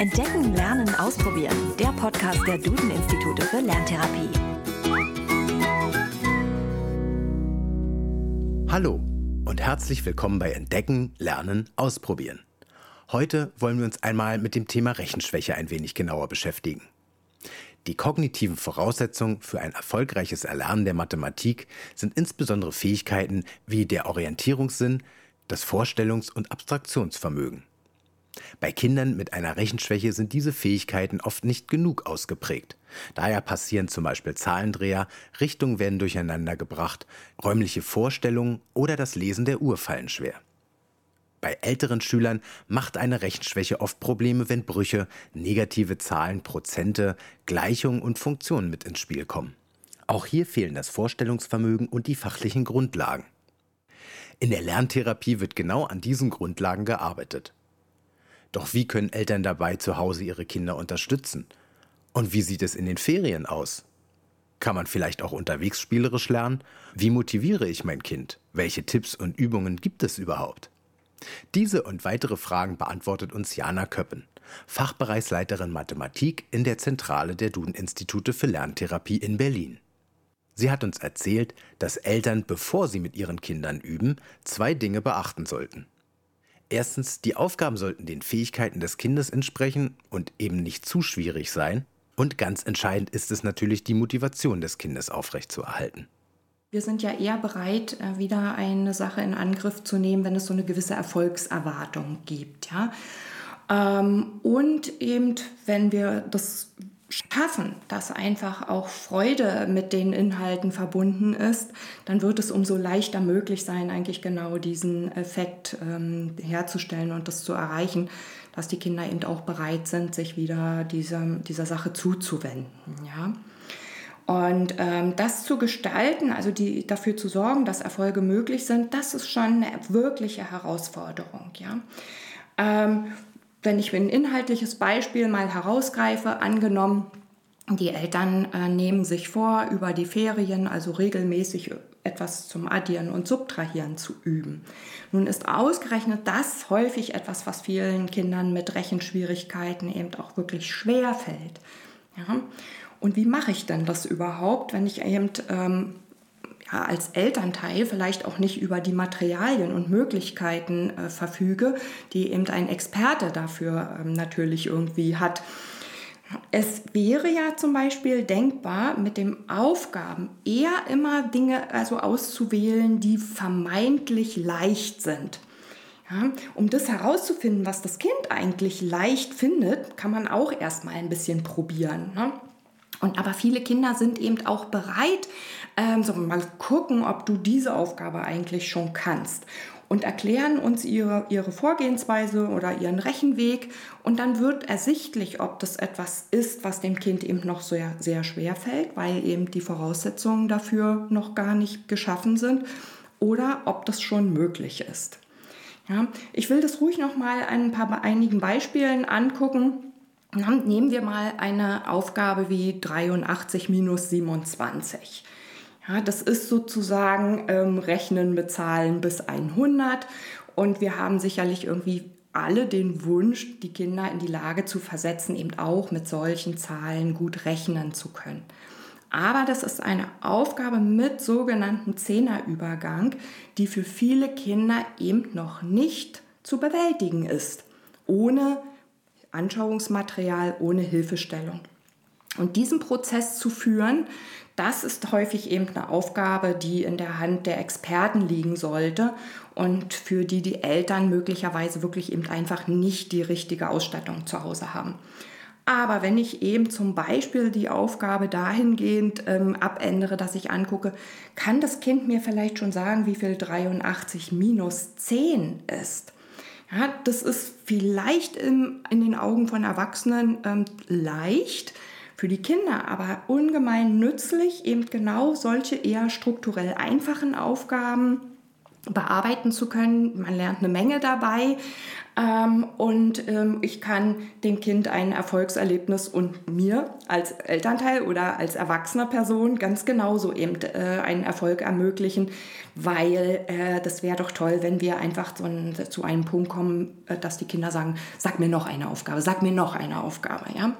Entdecken, Lernen, Ausprobieren. Der Podcast der Duden-Institute für Lerntherapie. Hallo und herzlich willkommen bei Entdecken, Lernen, Ausprobieren. Heute wollen wir uns einmal mit dem Thema Rechenschwäche ein wenig genauer beschäftigen. Die kognitiven Voraussetzungen für ein erfolgreiches Erlernen der Mathematik sind insbesondere Fähigkeiten wie der Orientierungssinn, das Vorstellungs- und Abstraktionsvermögen. Bei Kindern mit einer Rechenschwäche sind diese Fähigkeiten oft nicht genug ausgeprägt. Daher passieren zum Beispiel Zahlendreher, Richtungen werden durcheinander gebracht, räumliche Vorstellungen oder das Lesen der Uhr fallen schwer. Bei älteren Schülern macht eine Rechenschwäche oft Probleme, wenn Brüche, negative Zahlen, Prozente, Gleichungen und Funktionen mit ins Spiel kommen. Auch hier fehlen das Vorstellungsvermögen und die fachlichen Grundlagen. In der Lerntherapie wird genau an diesen Grundlagen gearbeitet. Doch wie können Eltern dabei zu Hause ihre Kinder unterstützen? Und wie sieht es in den Ferien aus? Kann man vielleicht auch unterwegs spielerisch lernen? Wie motiviere ich mein Kind? Welche Tipps und Übungen gibt es überhaupt? Diese und weitere Fragen beantwortet uns Jana Köppen, Fachbereichsleiterin Mathematik in der Zentrale der Duden-Institute für Lerntherapie in Berlin. Sie hat uns erzählt, dass Eltern, bevor sie mit ihren Kindern üben, zwei Dinge beachten sollten. Erstens, die Aufgaben sollten den Fähigkeiten des Kindes entsprechen und eben nicht zu schwierig sein. Und ganz entscheidend ist es natürlich, die Motivation des Kindes aufrechtzuerhalten. Wir sind ja eher bereit, äh, wieder eine Sache in Angriff zu nehmen, wenn es so eine gewisse Erfolgserwartung gibt. Ja? Ähm, und eben, wenn wir das schaffen, dass einfach auch Freude mit den Inhalten verbunden ist, dann wird es umso leichter möglich sein, eigentlich genau diesen Effekt ähm, herzustellen und das zu erreichen, dass die Kinder eben auch bereit sind, sich wieder dieser, dieser Sache zuzuwenden. Ja? Und ähm, das zu gestalten, also die, dafür zu sorgen, dass Erfolge möglich sind, das ist schon eine wirkliche Herausforderung. Ja? Ähm, wenn ich ein inhaltliches Beispiel mal herausgreife, angenommen, die Eltern äh, nehmen sich vor, über die Ferien also regelmäßig etwas zum Addieren und Subtrahieren zu üben. Nun ist ausgerechnet das häufig etwas, was vielen Kindern mit Rechenschwierigkeiten eben auch wirklich schwer fällt. Ja? Und wie mache ich denn das überhaupt, wenn ich eben ähm, ja, als Elternteil vielleicht auch nicht über die Materialien und Möglichkeiten äh, verfüge, die eben ein Experte dafür ähm, natürlich irgendwie hat. Es wäre ja zum Beispiel denkbar, mit den Aufgaben eher immer Dinge also auszuwählen, die vermeintlich leicht sind. Ja, um das herauszufinden, was das Kind eigentlich leicht findet, kann man auch erstmal ein bisschen probieren. Ne? Und aber viele Kinder sind eben auch bereit, ähm, so mal gucken, ob du diese Aufgabe eigentlich schon kannst und erklären uns ihre, ihre Vorgehensweise oder ihren Rechenweg und dann wird ersichtlich, ob das etwas ist, was dem Kind eben noch sehr, sehr schwer fällt, weil eben die Voraussetzungen dafür noch gar nicht geschaffen sind oder ob das schon möglich ist. Ja, ich will das ruhig noch mal an ein paar einigen Beispielen angucken Nehmen wir mal eine Aufgabe wie 83 minus 27. Ja, das ist sozusagen ähm, Rechnen mit Zahlen bis 100 und wir haben sicherlich irgendwie alle den Wunsch, die Kinder in die Lage zu versetzen, eben auch mit solchen Zahlen gut rechnen zu können. Aber das ist eine Aufgabe mit sogenannten Zehnerübergang, die für viele Kinder eben noch nicht zu bewältigen ist, ohne Anschauungsmaterial ohne Hilfestellung. Und diesen Prozess zu führen, das ist häufig eben eine Aufgabe, die in der Hand der Experten liegen sollte und für die die Eltern möglicherweise wirklich eben einfach nicht die richtige Ausstattung zu Hause haben. Aber wenn ich eben zum Beispiel die Aufgabe dahingehend ähm, abändere, dass ich angucke, kann das Kind mir vielleicht schon sagen, wie viel 83 minus 10 ist. Ja, das ist vielleicht in, in den Augen von Erwachsenen ähm, leicht, für die Kinder aber ungemein nützlich, eben genau solche eher strukturell einfachen Aufgaben bearbeiten zu können. Man lernt eine Menge dabei ähm, und ähm, ich kann dem Kind ein Erfolgserlebnis und mir als Elternteil oder als erwachsener Person ganz genauso eben äh, einen Erfolg ermöglichen, weil äh, das wäre doch toll, wenn wir einfach so ein, zu einem Punkt kommen, äh, dass die Kinder sagen, sag mir noch eine Aufgabe, sag mir noch eine Aufgabe. Ja?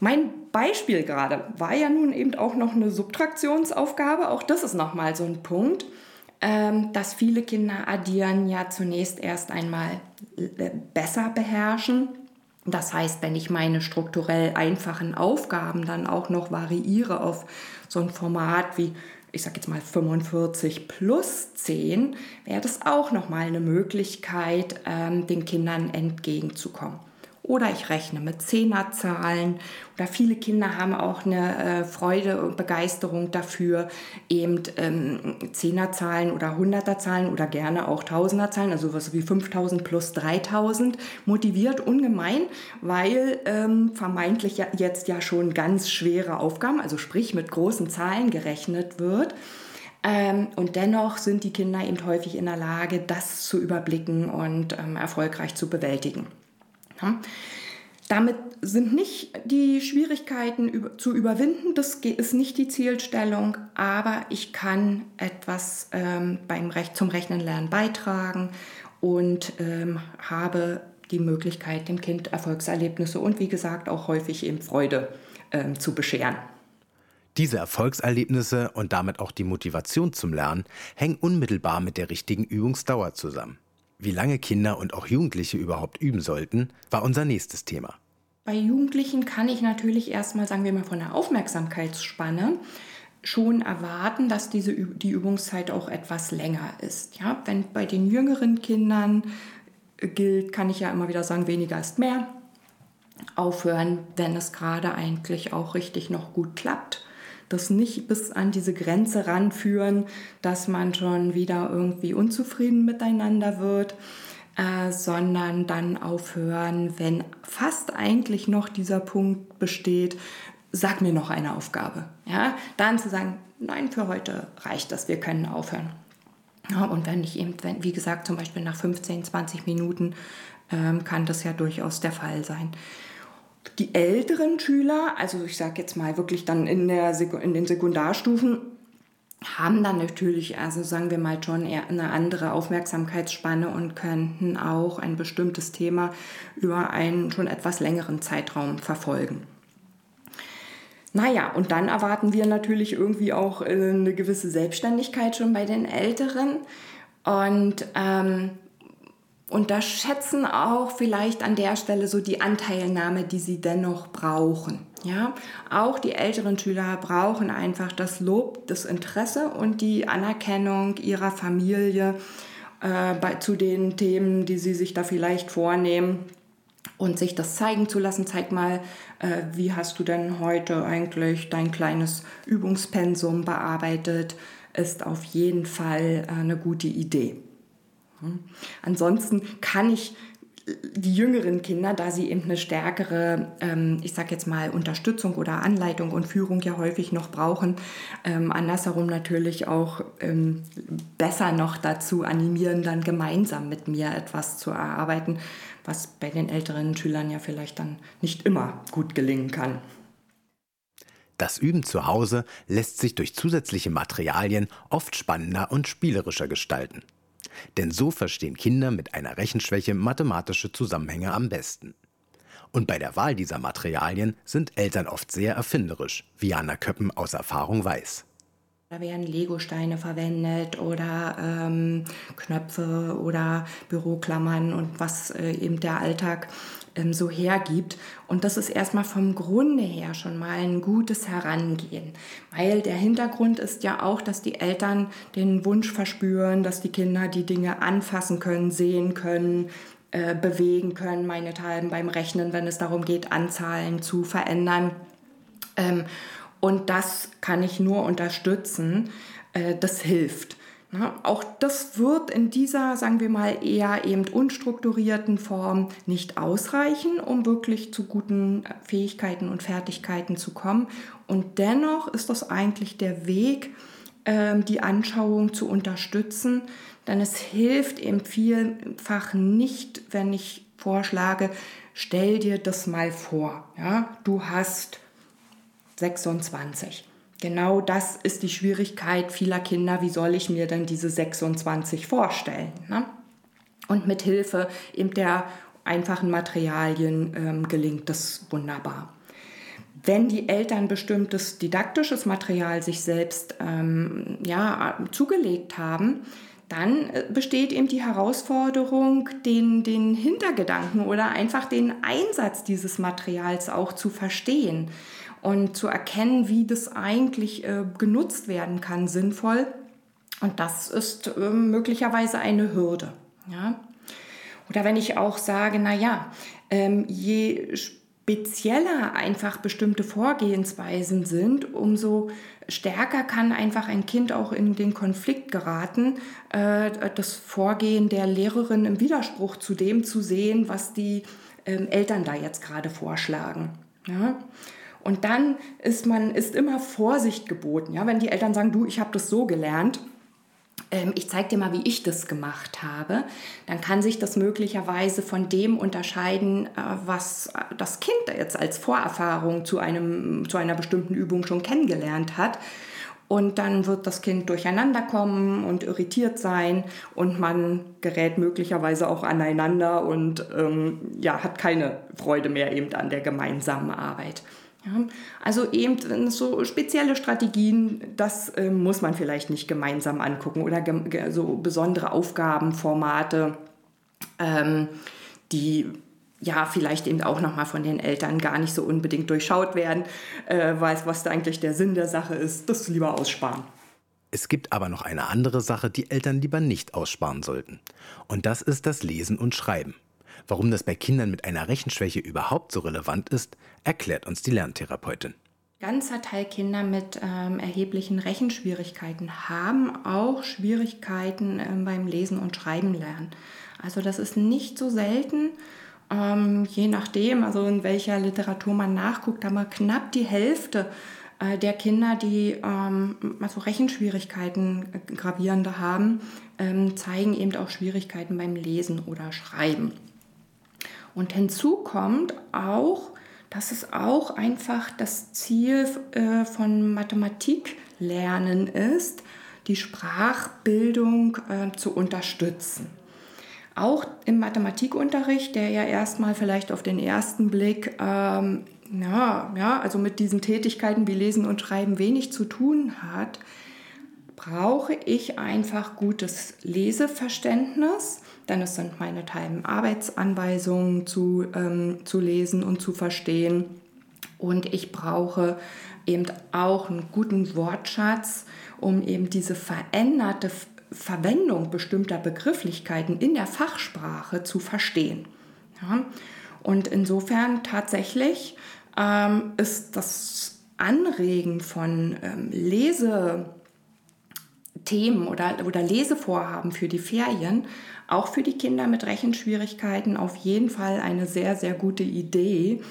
Mein Beispiel gerade war ja nun eben auch noch eine Subtraktionsaufgabe. Auch das ist nochmal so ein Punkt, ähm, dass viele Kinder addieren ja zunächst erst einmal äh, besser beherrschen. Das heißt, wenn ich meine strukturell einfachen Aufgaben dann auch noch variiere auf so ein Format wie ich sage jetzt mal 45 plus 10, wäre das auch nochmal eine Möglichkeit, ähm, den Kindern entgegenzukommen. Oder ich rechne mit Zehnerzahlen. Oder viele Kinder haben auch eine äh, Freude und Begeisterung dafür, eben ähm, Zehnerzahlen oder Hunderterzahlen oder gerne auch Tausenderzahlen, also was wie 5000 plus 3000, motiviert ungemein, weil ähm, vermeintlich ja jetzt ja schon ganz schwere Aufgaben, also sprich mit großen Zahlen gerechnet wird. Ähm, und dennoch sind die Kinder eben häufig in der Lage, das zu überblicken und ähm, erfolgreich zu bewältigen. Damit sind nicht die Schwierigkeiten zu überwinden, das ist nicht die Zielstellung, aber ich kann etwas ähm, beim Recht, zum Rechnenlernen beitragen und ähm, habe die Möglichkeit, dem Kind Erfolgserlebnisse und wie gesagt auch häufig eben Freude ähm, zu bescheren. Diese Erfolgserlebnisse und damit auch die Motivation zum Lernen hängen unmittelbar mit der richtigen Übungsdauer zusammen. Wie lange Kinder und auch Jugendliche überhaupt üben sollten, war unser nächstes Thema. Bei Jugendlichen kann ich natürlich erstmal, sagen wir mal, von der Aufmerksamkeitsspanne schon erwarten, dass diese, die Übungszeit auch etwas länger ist. Ja, wenn bei den jüngeren Kindern gilt, kann ich ja immer wieder sagen, weniger ist mehr. Aufhören, wenn es gerade eigentlich auch richtig noch gut klappt das nicht bis an diese Grenze ranführen, dass man schon wieder irgendwie unzufrieden miteinander wird, äh, sondern dann aufhören, wenn fast eigentlich noch dieser Punkt besteht, sag mir noch eine Aufgabe. Ja? Dann zu sagen, nein, für heute reicht das, wir können aufhören. Ja, und wenn ich eben, wenn, wie gesagt, zum Beispiel nach 15, 20 Minuten ähm, kann das ja durchaus der Fall sein. Die älteren Schüler, also ich sage jetzt mal wirklich dann in, der, in den Sekundarstufen, haben dann natürlich, also sagen wir mal schon eher eine andere Aufmerksamkeitsspanne und könnten auch ein bestimmtes Thema über einen schon etwas längeren Zeitraum verfolgen. Naja, und dann erwarten wir natürlich irgendwie auch äh, eine gewisse Selbstständigkeit schon bei den Älteren. Und ähm, unterschätzen auch vielleicht an der Stelle so die Anteilnahme, die sie dennoch brauchen. Ja, auch die älteren Schüler brauchen einfach das Lob, das Interesse und die Anerkennung ihrer Familie äh, bei, zu den Themen, die sie sich da vielleicht vornehmen und sich das zeigen zu lassen. Zeig mal, äh, wie hast du denn heute eigentlich dein kleines Übungspensum bearbeitet, ist auf jeden Fall äh, eine gute Idee. Ansonsten kann ich die jüngeren Kinder, da sie eben eine stärkere, ähm, ich sage jetzt mal, Unterstützung oder Anleitung und Führung ja häufig noch brauchen, ähm, andersherum natürlich auch ähm, besser noch dazu animieren, dann gemeinsam mit mir etwas zu erarbeiten, was bei den älteren Schülern ja vielleicht dann nicht immer gut gelingen kann. Das Üben zu Hause lässt sich durch zusätzliche Materialien oft spannender und spielerischer gestalten. Denn so verstehen Kinder mit einer Rechenschwäche mathematische Zusammenhänge am besten. Und bei der Wahl dieser Materialien sind Eltern oft sehr erfinderisch, wie Anna Köppen aus Erfahrung weiß. Da werden Legosteine verwendet oder ähm, Knöpfe oder Büroklammern und was äh, eben der Alltag ähm, so hergibt. Und das ist erstmal vom Grunde her schon mal ein gutes Herangehen, weil der Hintergrund ist ja auch, dass die Eltern den Wunsch verspüren, dass die Kinder die Dinge anfassen können, sehen können, äh, bewegen können, meinethalben beim Rechnen, wenn es darum geht, Anzahlen zu verändern. Ähm, und das kann ich nur unterstützen. Äh, das hilft. Auch das wird in dieser, sagen wir mal, eher eben unstrukturierten Form nicht ausreichen, um wirklich zu guten Fähigkeiten und Fertigkeiten zu kommen. Und dennoch ist das eigentlich der Weg, ähm, die Anschauung zu unterstützen, denn es hilft eben vielfach nicht, wenn ich vorschlage, stell dir das mal vor. Ja? Du hast 26. Genau das ist die Schwierigkeit vieler Kinder. Wie soll ich mir denn diese 26 vorstellen? Ne? Und mit Hilfe der einfachen Materialien ähm, gelingt das wunderbar. Wenn die Eltern bestimmtes didaktisches Material sich selbst ähm, ja, zugelegt haben, dann äh, besteht eben die Herausforderung, den, den Hintergedanken oder einfach den Einsatz dieses Materials auch zu verstehen und zu erkennen, wie das eigentlich äh, genutzt werden kann, sinnvoll. Und das ist äh, möglicherweise eine Hürde. Ja? Oder wenn ich auch sage, naja, ähm, je spezieller einfach bestimmte Vorgehensweisen sind, umso stärker kann einfach ein Kind auch in den Konflikt geraten, äh, das Vorgehen der Lehrerin im Widerspruch zu dem zu sehen, was die ähm, Eltern da jetzt gerade vorschlagen. Ja? Und dann ist man ist immer Vorsicht geboten, ja, wenn die Eltern sagen, du, ich habe das so gelernt, ähm, ich zeige dir mal, wie ich das gemacht habe, dann kann sich das möglicherweise von dem unterscheiden, äh, was das Kind jetzt als Vorerfahrung zu, einem, zu einer bestimmten Übung schon kennengelernt hat. Und dann wird das Kind durcheinander kommen und irritiert sein und man gerät möglicherweise auch aneinander und ähm, ja, hat keine Freude mehr eben an der gemeinsamen Arbeit. Ja, also eben so spezielle Strategien, das äh, muss man vielleicht nicht gemeinsam angucken oder so besondere Aufgabenformate, ähm, die ja vielleicht eben auch nochmal von den Eltern gar nicht so unbedingt durchschaut werden, äh, weiß, was da eigentlich der Sinn der Sache ist, das lieber aussparen. Es gibt aber noch eine andere Sache, die Eltern lieber nicht aussparen sollten. Und das ist das Lesen und Schreiben. Warum das bei Kindern mit einer Rechenschwäche überhaupt so relevant ist, erklärt uns die Lerntherapeutin. Ganzer Teil Kinder mit ähm, erheblichen Rechenschwierigkeiten haben auch Schwierigkeiten ähm, beim Lesen und Schreiben lernen. Also das ist nicht so selten, ähm, je nachdem, also in welcher Literatur man nachguckt, aber knapp die Hälfte äh, der Kinder, die ähm, also Rechenschwierigkeiten äh, gravierende haben, ähm, zeigen eben auch Schwierigkeiten beim Lesen oder Schreiben. Und hinzu kommt auch, dass es auch einfach das Ziel äh, von Mathematiklernen ist, die Sprachbildung äh, zu unterstützen. Auch im Mathematikunterricht, der ja erstmal vielleicht auf den ersten Blick ähm, ja, ja, also mit diesen Tätigkeiten wie Lesen und Schreiben wenig zu tun hat, brauche ich einfach gutes Leseverständnis denn es sind meine Teil Arbeitsanweisungen zu, ähm, zu lesen und zu verstehen. Und ich brauche eben auch einen guten Wortschatz, um eben diese veränderte Verwendung bestimmter Begrifflichkeiten in der Fachsprache zu verstehen. Ja? Und insofern tatsächlich ähm, ist das Anregen von ähm, Lesethemen oder, oder Lesevorhaben für die Ferien auch für die Kinder mit Rechenschwierigkeiten auf jeden Fall eine sehr, sehr gute Idee,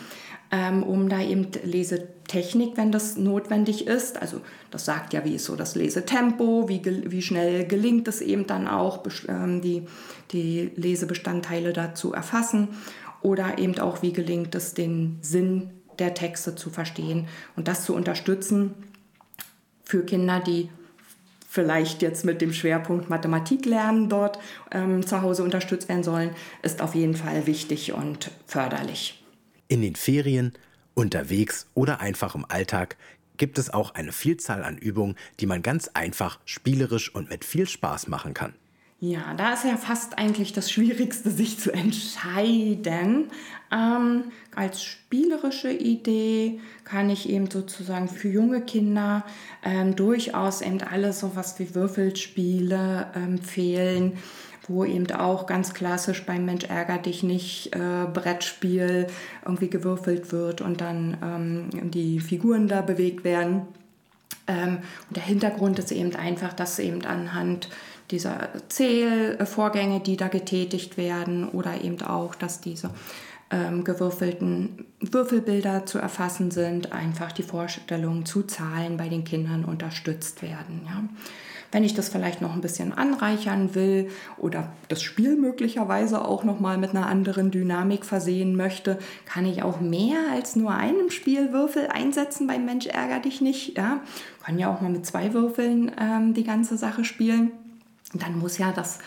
ähm, um da eben Lesetechnik, wenn das notwendig ist, also das sagt ja, wie ist so das Lesetempo, wie, wie schnell gelingt es eben dann auch, ähm, die, die Lesebestandteile da zu erfassen oder eben auch, wie gelingt es, den Sinn der Texte zu verstehen und das zu unterstützen für Kinder, die vielleicht jetzt mit dem Schwerpunkt Mathematik lernen dort ähm, zu Hause unterstützt werden sollen, ist auf jeden Fall wichtig und förderlich. In den Ferien, unterwegs oder einfach im Alltag gibt es auch eine Vielzahl an Übungen, die man ganz einfach, spielerisch und mit viel Spaß machen kann. Ja, da ist ja fast eigentlich das Schwierigste, sich zu entscheiden. Ähm, als spielerische Idee kann ich eben sozusagen für junge Kinder ähm, durchaus eben alles sowas wie Würfelspiele empfehlen, wo eben auch ganz klassisch beim Mensch ärger dich nicht äh, Brettspiel irgendwie gewürfelt wird und dann ähm, die Figuren da bewegt werden. Ähm, und der Hintergrund ist eben einfach, dass eben anhand dieser Zählvorgänge, die da getätigt werden oder eben auch, dass diese ähm, gewürfelten Würfelbilder zu erfassen sind, einfach die Vorstellungen zu Zahlen bei den Kindern unterstützt werden. Ja. Wenn ich das vielleicht noch ein bisschen anreichern will oder das Spiel möglicherweise auch noch mal mit einer anderen Dynamik versehen möchte, kann ich auch mehr als nur einem Spielwürfel einsetzen beim Mensch ärger dich nicht. Ja. Kann ja auch mal mit zwei Würfeln ähm, die ganze Sache spielen. Dann muss ja das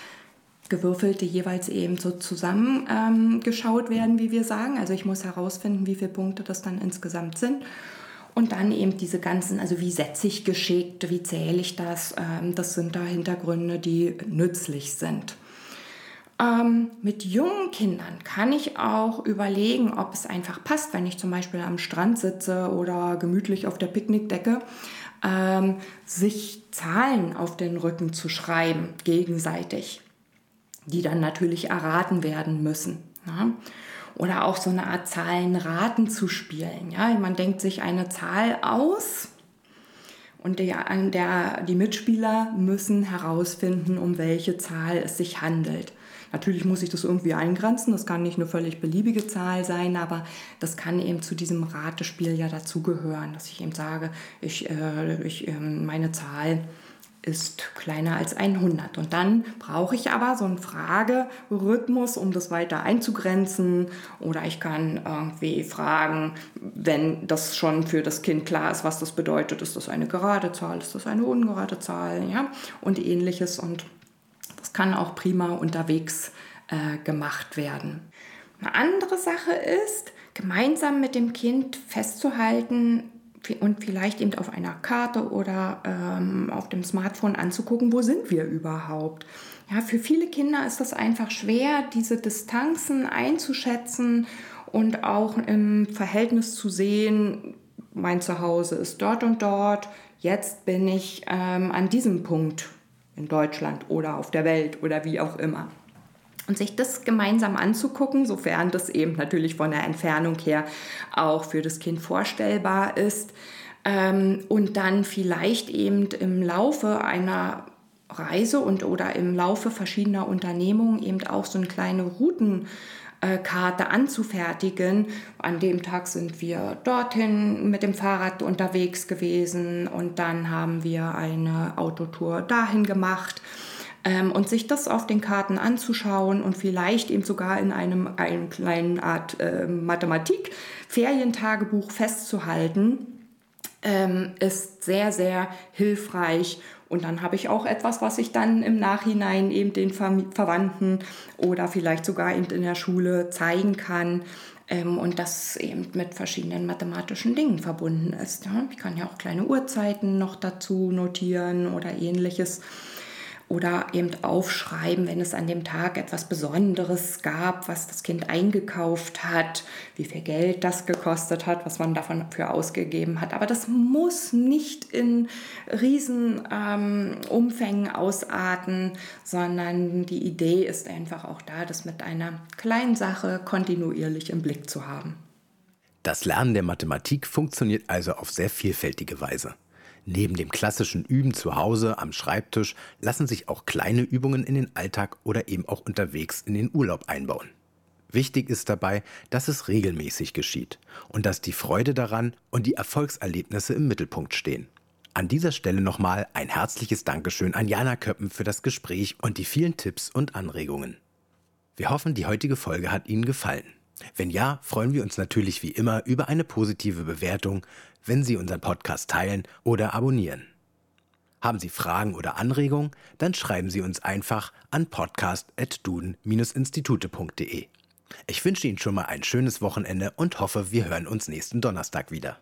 gewürfelte jeweils eben so zusammengeschaut ähm, werden, wie wir sagen. Also ich muss herausfinden, wie viele Punkte das dann insgesamt sind. Und dann eben diese ganzen, also wie setze ich geschickt, wie zähle ich das, ähm, das sind da Hintergründe, die nützlich sind. Ähm, mit jungen Kindern kann ich auch überlegen, ob es einfach passt, wenn ich zum Beispiel am Strand sitze oder gemütlich auf der Picknickdecke, ähm, sich Zahlen auf den Rücken zu schreiben, gegenseitig die dann natürlich erraten werden müssen. Ja? Oder auch so eine Art Zahlenraten zu spielen. Ja? Man denkt sich eine Zahl aus und der, der, die Mitspieler müssen herausfinden, um welche Zahl es sich handelt. Natürlich muss ich das irgendwie eingrenzen, das kann nicht eine völlig beliebige Zahl sein, aber das kann eben zu diesem Ratespiel ja dazugehören, dass ich eben sage, ich, äh, ich, äh, meine Zahl ist kleiner als 100. Und dann brauche ich aber so einen Fragerhythmus, um das weiter einzugrenzen. Oder ich kann irgendwie fragen, wenn das schon für das Kind klar ist, was das bedeutet, ist das eine gerade Zahl, ist das eine ungerade Zahl, ja, und ähnliches. Und das kann auch prima unterwegs äh, gemacht werden. Eine andere Sache ist, gemeinsam mit dem Kind festzuhalten, und vielleicht eben auf einer Karte oder ähm, auf dem Smartphone anzugucken, wo sind wir überhaupt. Ja, für viele Kinder ist das einfach schwer, diese Distanzen einzuschätzen und auch im Verhältnis zu sehen, mein Zuhause ist dort und dort, jetzt bin ich ähm, an diesem Punkt in Deutschland oder auf der Welt oder wie auch immer. Und sich das gemeinsam anzugucken, sofern das eben natürlich von der Entfernung her auch für das Kind vorstellbar ist. Ähm, und dann vielleicht eben im Laufe einer Reise und oder im Laufe verschiedener Unternehmungen eben auch so eine kleine Routenkarte anzufertigen. An dem Tag sind wir dorthin mit dem Fahrrad unterwegs gewesen und dann haben wir eine Autotour dahin gemacht ähm, und sich das auf den Karten anzuschauen und vielleicht eben sogar in einem, einem kleinen Art äh, Mathematik-Ferientagebuch festzuhalten, ähm, ist sehr, sehr hilfreich. Und dann habe ich auch etwas, was ich dann im Nachhinein eben den Ver Verwandten oder vielleicht sogar eben in der Schule zeigen kann. Ähm, und das eben mit verschiedenen mathematischen Dingen verbunden ist. Ja? Ich kann ja auch kleine Uhrzeiten noch dazu notieren oder ähnliches oder eben aufschreiben, wenn es an dem Tag etwas Besonderes gab, was das Kind eingekauft hat, wie viel Geld das gekostet hat, was man davon für ausgegeben hat. Aber das muss nicht in riesen ähm, Umfängen ausarten, sondern die Idee ist einfach auch da, das mit einer kleinen Sache kontinuierlich im Blick zu haben. Das Lernen der Mathematik funktioniert also auf sehr vielfältige Weise. Neben dem klassischen Üben zu Hause am Schreibtisch lassen sich auch kleine Übungen in den Alltag oder eben auch unterwegs in den Urlaub einbauen. Wichtig ist dabei, dass es regelmäßig geschieht und dass die Freude daran und die Erfolgserlebnisse im Mittelpunkt stehen. An dieser Stelle nochmal ein herzliches Dankeschön an Jana Köppen für das Gespräch und die vielen Tipps und Anregungen. Wir hoffen, die heutige Folge hat Ihnen gefallen. Wenn ja, freuen wir uns natürlich wie immer über eine positive Bewertung, wenn Sie unseren Podcast teilen oder abonnieren. Haben Sie Fragen oder Anregungen, dann schreiben Sie uns einfach an podcast.duden-institute.de. Ich wünsche Ihnen schon mal ein schönes Wochenende und hoffe, wir hören uns nächsten Donnerstag wieder.